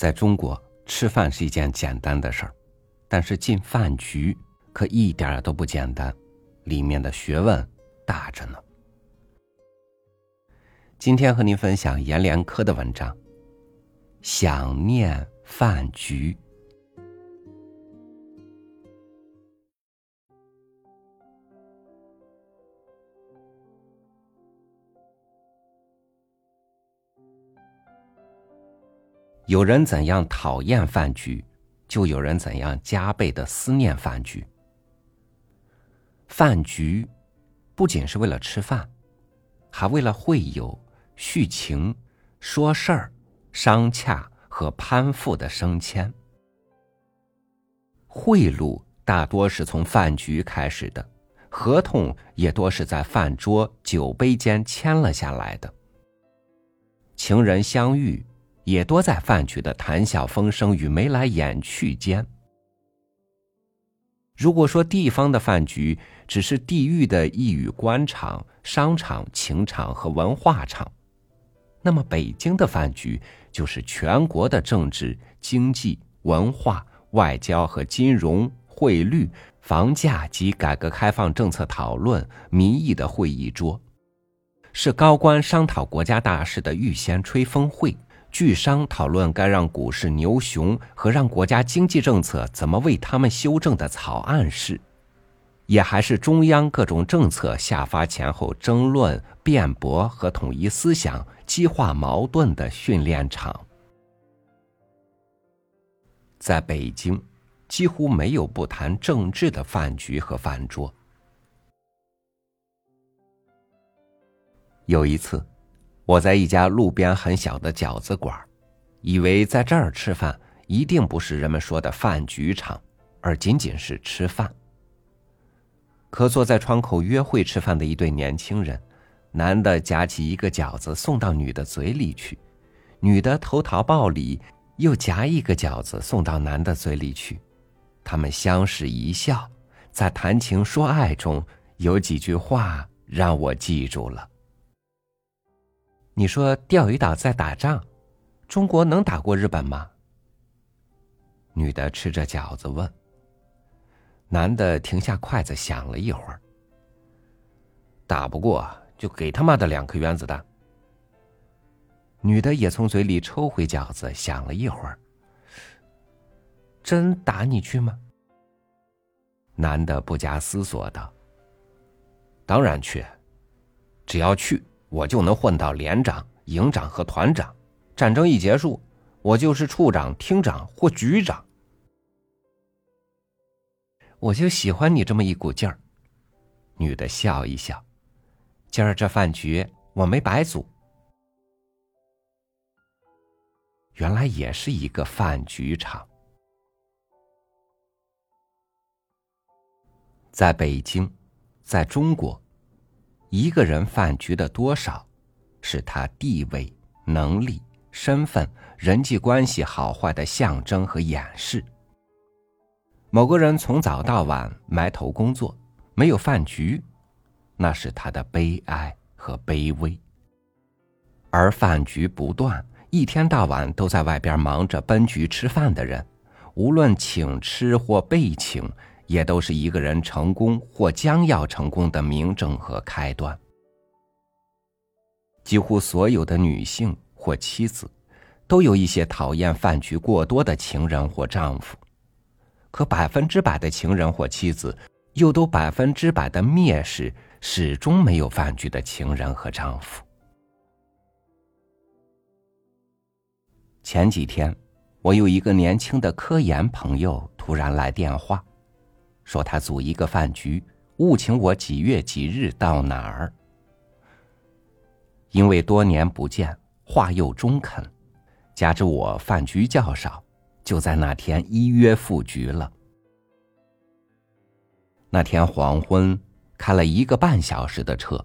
在中国，吃饭是一件简单的事儿，但是进饭局可一点都不简单，里面的学问大着呢。今天和您分享阎连科的文章《想念饭局》。有人怎样讨厌饭局，就有人怎样加倍的思念饭局。饭局不仅是为了吃饭，还为了会友、叙情、说事儿、商洽和攀附的升迁。贿赂大多是从饭局开始的，合同也多是在饭桌、酒杯间签了下来的。情人相遇。也多在饭局的谈笑风生与眉来眼去间。如果说地方的饭局只是地域的一语官场、商场、情场和文化场，那么北京的饭局就是全国的政治、经济、文化、外交和金融、汇率、房价及改革开放政策讨论、民意的会议桌，是高官商讨国家大事的预先吹风会。巨商讨论该让股市牛熊和让国家经济政策怎么为他们修正的草案时，也还是中央各种政策下发前后争论、辩驳和统一思想、激化矛盾的训练场。在北京，几乎没有不谈政治的饭局和饭桌。有一次。我在一家路边很小的饺子馆，以为在这儿吃饭一定不是人们说的饭局场，而仅仅是吃饭。可坐在窗口约会吃饭的一对年轻人，男的夹起一个饺子送到女的嘴里去，女的投桃报李又夹一个饺子送到男的嘴里去，他们相视一笑，在谈情说爱中有几句话让我记住了。你说钓鱼岛在打仗，中国能打过日本吗？女的吃着饺子问。男的停下筷子想了一会儿，打不过就给他妈的两颗原子弹。女的也从嘴里抽回饺子，想了一会儿，真打你去吗？男的不加思索道：“当然去，只要去。”我就能混到连长、营长和团长，战争一结束，我就是处长、厅长或局长。我就喜欢你这么一股劲儿。女的笑一笑，今儿这饭局我没白组。原来也是一个饭局场，在北京，在中国。一个人饭局的多少，是他地位、能力、身份、人际关系好坏的象征和掩饰。某个人从早到晚埋头工作，没有饭局，那是他的悲哀和卑微。而饭局不断，一天到晚都在外边忙着奔局吃饭的人，无论请吃或被请。也都是一个人成功或将要成功的明证和开端。几乎所有的女性或妻子，都有一些讨厌饭局过多的情人或丈夫，可百分之百的情人或妻子，又都百分之百的蔑视始终没有饭局的情人和丈夫。前几天，我有一个年轻的科研朋友突然来电话。说他组一个饭局，务请我几月几日到哪儿。因为多年不见，话又中肯，加之我饭局较少，就在那天依约赴局了。那天黄昏，开了一个半小时的车，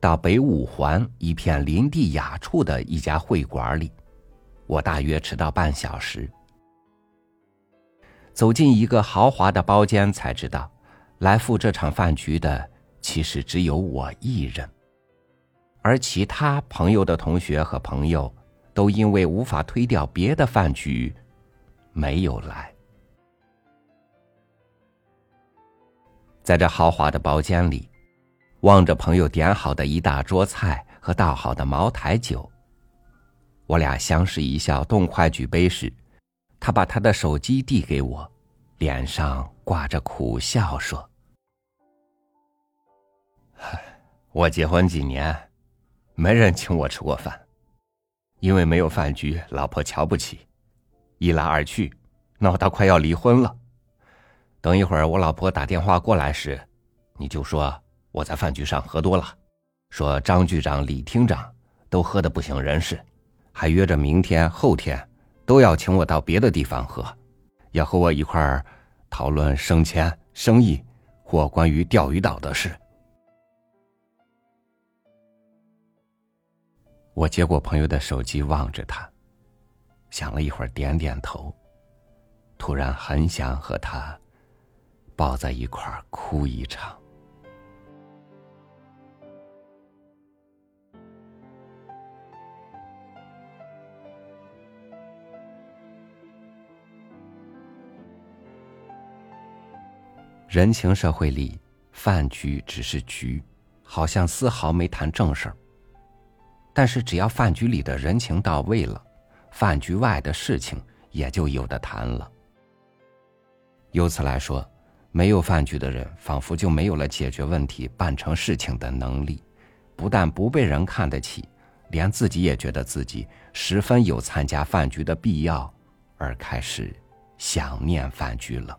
到北五环一片林地雅处的一家会馆里，我大约迟到半小时。走进一个豪华的包间，才知道，来赴这场饭局的其实只有我一人，而其他朋友的同学和朋友，都因为无法推掉别的饭局，没有来。在这豪华的包间里，望着朋友点好的一大桌菜和倒好的茅台酒，我俩相视一笑，动筷举杯时，他把他的手机递给我，脸上挂着苦笑，说：“我结婚几年，没人请我吃过饭，因为没有饭局，老婆瞧不起，一来二去，闹到快要离婚了。”等一会儿，我老婆打电话过来时，你就说我在饭局上喝多了，说张局长、李厅长都喝得不省人事，还约着明天、后天都要请我到别的地方喝，要和我一块儿讨论升迁、生意或关于钓鱼岛的事。我接过朋友的手机，望着他，想了一会儿，点点头，突然很想和他。抱在一块儿哭一场。人情社会里，饭局只是局，好像丝毫没谈正事儿。但是只要饭局里的人情到位了，饭局外的事情也就有的谈了。由此来说。没有饭局的人，仿佛就没有了解决问题、办成事情的能力，不但不被人看得起，连自己也觉得自己十分有参加饭局的必要，而开始想念饭局了。